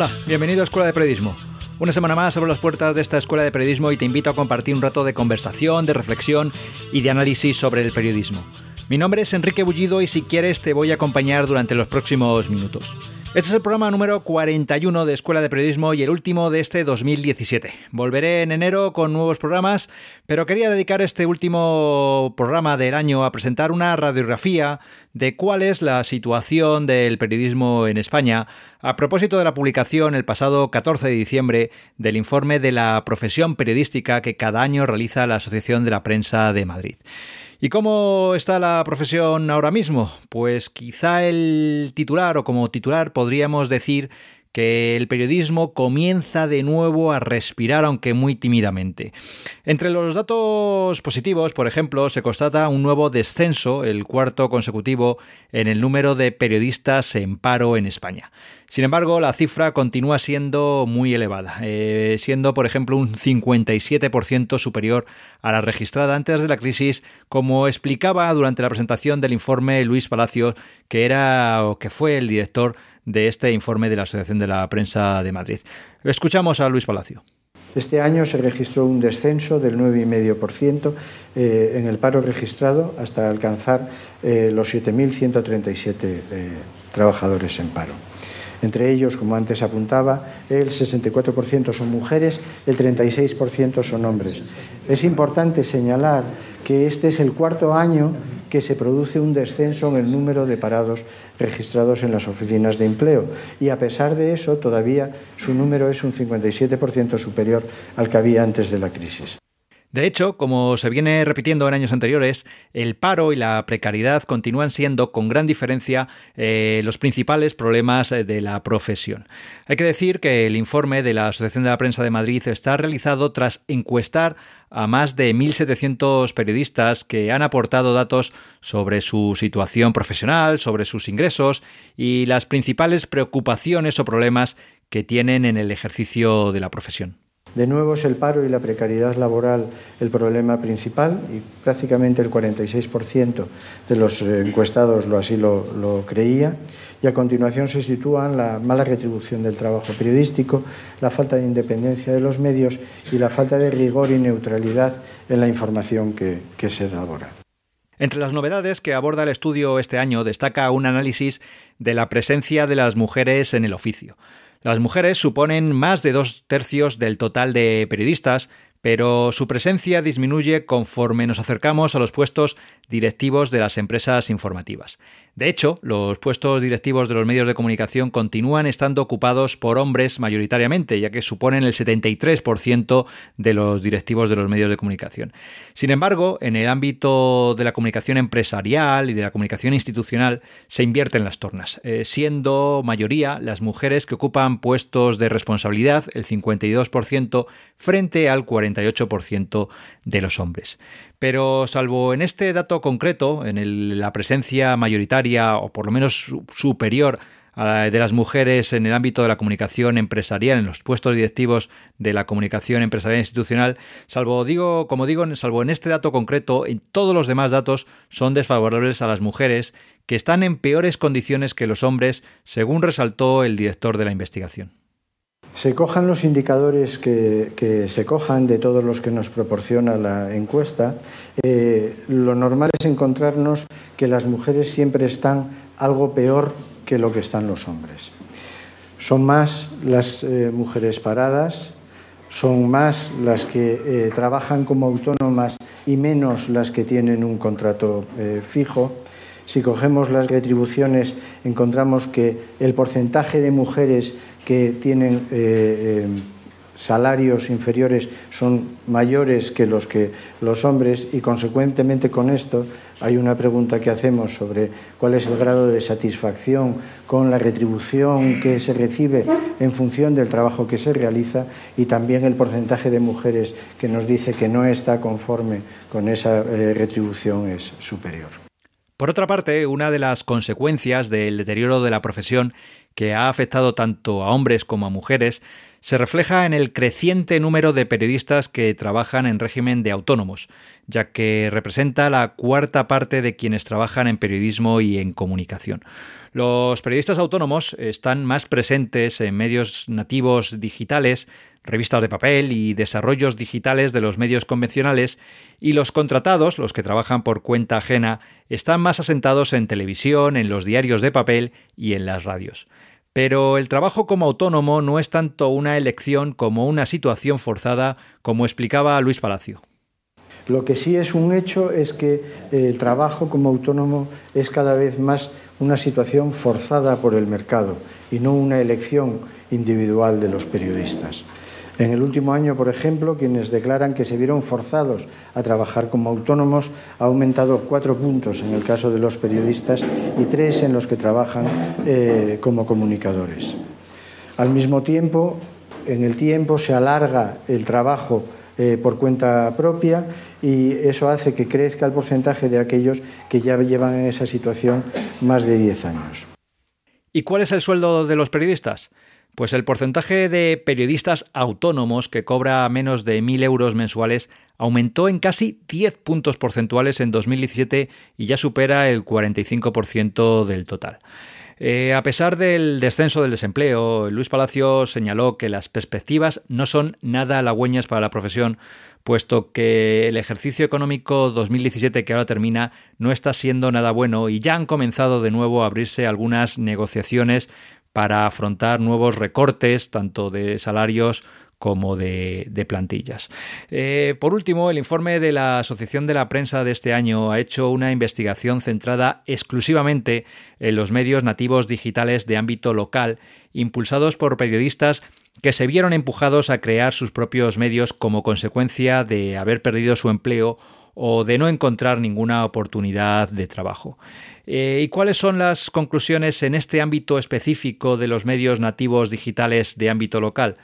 Hola, bienvenido a Escuela de Periodismo. Una semana más abro las puertas de esta Escuela de Periodismo y te invito a compartir un rato de conversación, de reflexión y de análisis sobre el periodismo. Mi nombre es Enrique Bullido y si quieres te voy a acompañar durante los próximos minutos. Este es el programa número 41 de Escuela de Periodismo y el último de este 2017. Volveré en enero con nuevos programas, pero quería dedicar este último programa del año a presentar una radiografía de cuál es la situación del periodismo en España a propósito de la publicación el pasado 14 de diciembre del informe de la profesión periodística que cada año realiza la Asociación de la Prensa de Madrid. ¿Y cómo está la profesión ahora mismo? Pues quizá el titular o como titular podríamos decir que el periodismo comienza de nuevo a respirar, aunque muy tímidamente. Entre los datos positivos, por ejemplo, se constata un nuevo descenso, el cuarto consecutivo, en el número de periodistas en paro en España. Sin embargo, la cifra continúa siendo muy elevada, eh, siendo, por ejemplo, un 57% superior a la registrada antes de la crisis, como explicaba durante la presentación del informe Luis Palacios, que era o que fue el director de este informe de la Asociación de la Prensa de Madrid. Escuchamos a Luis Palacio. Este año se registró un descenso del 9,5% eh, en el paro registrado hasta alcanzar eh, los 7.137 trabajadores en paro. Entre ellos, como antes apuntaba, el 64% son mujeres, el 36% son hombres. Es importante señalar que este es el cuarto año que se produce un descenso en el número de parados registrados en las oficinas de empleo y a pesar de eso todavía su número es un 57% superior al que había antes de la crisis. De hecho, como se viene repitiendo en años anteriores, el paro y la precariedad continúan siendo, con gran diferencia, eh, los principales problemas eh, de la profesión. Hay que decir que el informe de la Asociación de la Prensa de Madrid está realizado tras encuestar a más de 1.700 periodistas que han aportado datos sobre su situación profesional, sobre sus ingresos y las principales preocupaciones o problemas que tienen en el ejercicio de la profesión. De nuevo es el paro y la precariedad laboral el problema principal y prácticamente el 46% de los eh, encuestados lo así lo, creía. Y a continuación se sitúan la mala retribución del trabajo periodístico, la falta de independencia de los medios y la falta de rigor y neutralidad en la información que, que se elabora. Entre las novedades que aborda el estudio este año destaca un análisis de la presencia de las mujeres en el oficio. Las mujeres suponen más de dos tercios del total de periodistas, pero su presencia disminuye conforme nos acercamos a los puestos directivos de las empresas informativas. De hecho, los puestos directivos de los medios de comunicación continúan estando ocupados por hombres mayoritariamente, ya que suponen el 73% de los directivos de los medios de comunicación. Sin embargo, en el ámbito de la comunicación empresarial y de la comunicación institucional se invierten las tornas, eh, siendo mayoría las mujeres que ocupan puestos de responsabilidad, el 52%, frente al 48% de los hombres. Pero salvo en este dato concreto, en la presencia mayoritaria o por lo menos superior de las mujeres en el ámbito de la comunicación empresarial, en los puestos directivos de la comunicación empresarial institucional, salvo digo, como digo, salvo en este dato concreto, en todos los demás datos son desfavorables a las mujeres que están en peores condiciones que los hombres, según resaltó el director de la investigación. Se cojan los indicadores que, se cojan de todos los que nos proporciona la encuesta, eh, lo normal es encontrarnos que las mujeres siempre están algo peor que lo que están los hombres. Son más las eh, mujeres paradas, son más las que eh, trabajan como autónomas y menos las que tienen un contrato fijo. Si cogemos las retribuciones, encontramos que el porcentaje de mujeres que tienen eh, eh, salarios inferiores son mayores que los que los hombres y consecuentemente con esto hay una pregunta que hacemos sobre cuál es el grado de satisfacción con la retribución que se recibe en función del trabajo que se realiza y también el porcentaje de mujeres que nos dice que no está conforme con esa eh, retribución es superior. Por otra parte, una de las consecuencias del deterioro de la profesión que ha afectado tanto a hombres como a mujeres se refleja en el creciente número de periodistas que trabajan en régimen de autónomos, ya que representa la cuarta parte de quienes trabajan en periodismo y en comunicación. Los periodistas autónomos están más presentes en medios nativos digitales, revistas de papel y desarrollos digitales de los medios convencionales, y los contratados, los que trabajan por cuenta ajena, están más asentados en televisión, en los diarios de papel y en las radios. Pero el trabajo como autónomo no es tanto una elección como una situación forzada, como explicaba Luis Palacio. Lo que sí es un hecho es que el trabajo como autónomo es cada vez más una situación forzada por el mercado y no una elección individual de los periodistas. En el último año, por ejemplo, quienes declaran que se vieron forzados a trabajar como autónomos ha aumentado cuatro puntos en el caso de los periodistas y tres en los que trabajan eh, como comunicadores. Al mismo tiempo, en el tiempo se alarga el trabajo eh, por cuenta propia y eso hace que crezca el porcentaje de aquellos que ya llevan en esa situación más de 10 años. ¿Y cuál es el sueldo de los periodistas? Pues el porcentaje de periodistas autónomos que cobra menos de 1.000 euros mensuales aumentó en casi 10 puntos porcentuales en 2017 y ya supera el 45% del total. Eh, a pesar del descenso del desempleo, Luis Palacio señaló que las perspectivas no son nada halagüeñas para la profesión, puesto que el ejercicio económico 2017 que ahora termina no está siendo nada bueno y ya han comenzado de nuevo a abrirse algunas negociaciones para afrontar nuevos recortes, tanto de salarios como de, plantillas. Eh, por último, el informe de la Asociación de la Prensa de este año ha hecho una investigación centrada exclusivamente en los medios nativos digitales de ámbito local, impulsados por periodistas que se vieron empujados a crear sus propios medios como consecuencia de haber perdido su empleo o de no encontrar ninguna oportunidad de trabajo. Eh, ¿Y cuáles son las conclusiones en este ámbito específico de los medios nativos digitales de ámbito local?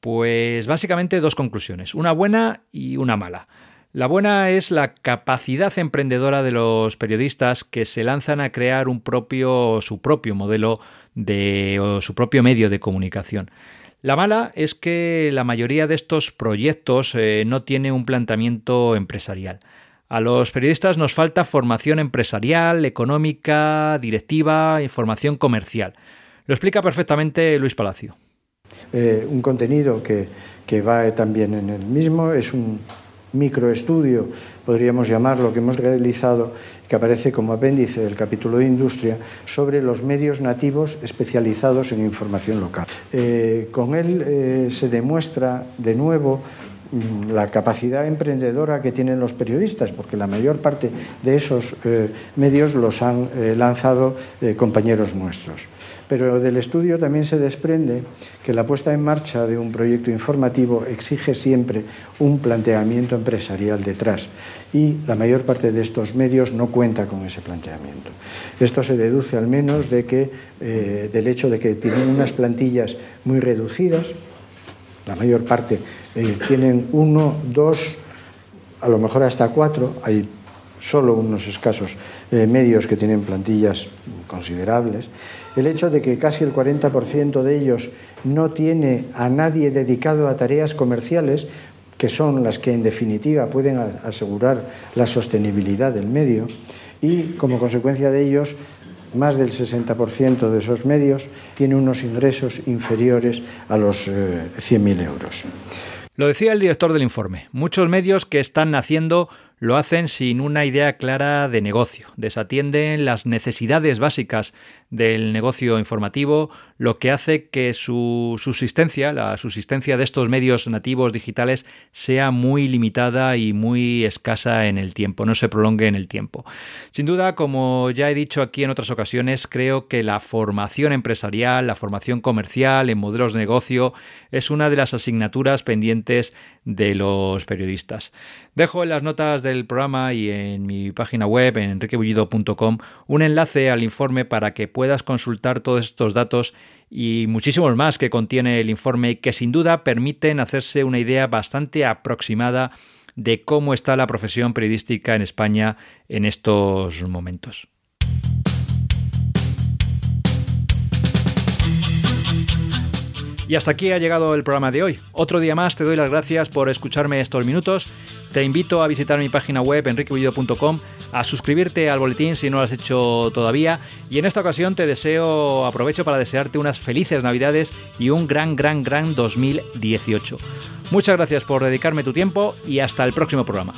Pues básicamente dos conclusiones, una buena y una mala. La buena es la capacidad emprendedora de los periodistas que se lanzan a crear un propio, su propio modelo de, o su propio medio de comunicación. La mala es que la mayoría de estos proyectos eh, no tiene un planteamiento empresarial. A los periodistas nos falta formación empresarial, económica, directiva, información comercial. Lo explica perfectamente Luis Palacio. Eh, un contenido que, que va también en el mismo es un microestudio, podríamos llamarlo, que hemos realizado, que aparece como apéndice del capítulo de industria, sobre los medios nativos especializados en información local. Eh, con él eh, se demuestra de nuevo la capacidad emprendedora que tienen los periodistas, porque la mayor parte de esos eh, medios los han eh, lanzado eh, compañeros nuestros. Pero del estudio también se desprende que la puesta en marcha de un proyecto informativo exige siempre un planteamiento empresarial detrás y la mayor parte de estos medios no cuenta con ese planteamiento. Esto se deduce al menos de que, del hecho de que tienen unas plantillas muy reducidas, la mayor parte eh, tienen uno, dos, a lo mejor hasta cuatro, hay solo unos escasos eh, medios que tienen plantillas considerables, el hecho de que casi el 40% de ellos no tiene a nadie dedicado a tareas comerciales, que son las que en definitiva pueden asegurar la sostenibilidad del medio, y como consecuencia de ellos más del 60% de esos medios tiene unos ingresos inferiores a los 100.000 eh, euros. Lo decía el director del informe. Muchos medios que están naciendo lo hacen sin una idea clara de negocio, desatienden las necesidades básicas del negocio informativo, lo que hace que su subsistencia, la subsistencia de estos medios nativos digitales, sea muy limitada y muy escasa en el tiempo, no se prolongue en el tiempo. Sin duda, como ya he dicho aquí en otras ocasiones, creo que la formación empresarial, la formación comercial en modelos de negocio es una de las asignaturas pendientes de los periodistas. Dejo en las notas del programa y en mi página web, en enriquebullido.com, un enlace al informe para que puedas consultar todos estos datos y muchísimos más que contiene el informe que sin duda permiten hacerse una idea bastante aproximada de cómo está la profesión periodística en España en estos momentos. Y hasta aquí ha llegado el programa de hoy. Otro día más te doy las gracias por escucharme estos minutos. Te invito a visitar mi página web enriquebullido.com, a suscribirte al boletín si no lo has hecho todavía y en esta ocasión te deseo, aprovecho para desearte unas felices Navidades y un gran, gran, gran 2018. Muchas gracias por dedicarme tu tiempo y hasta el próximo programa.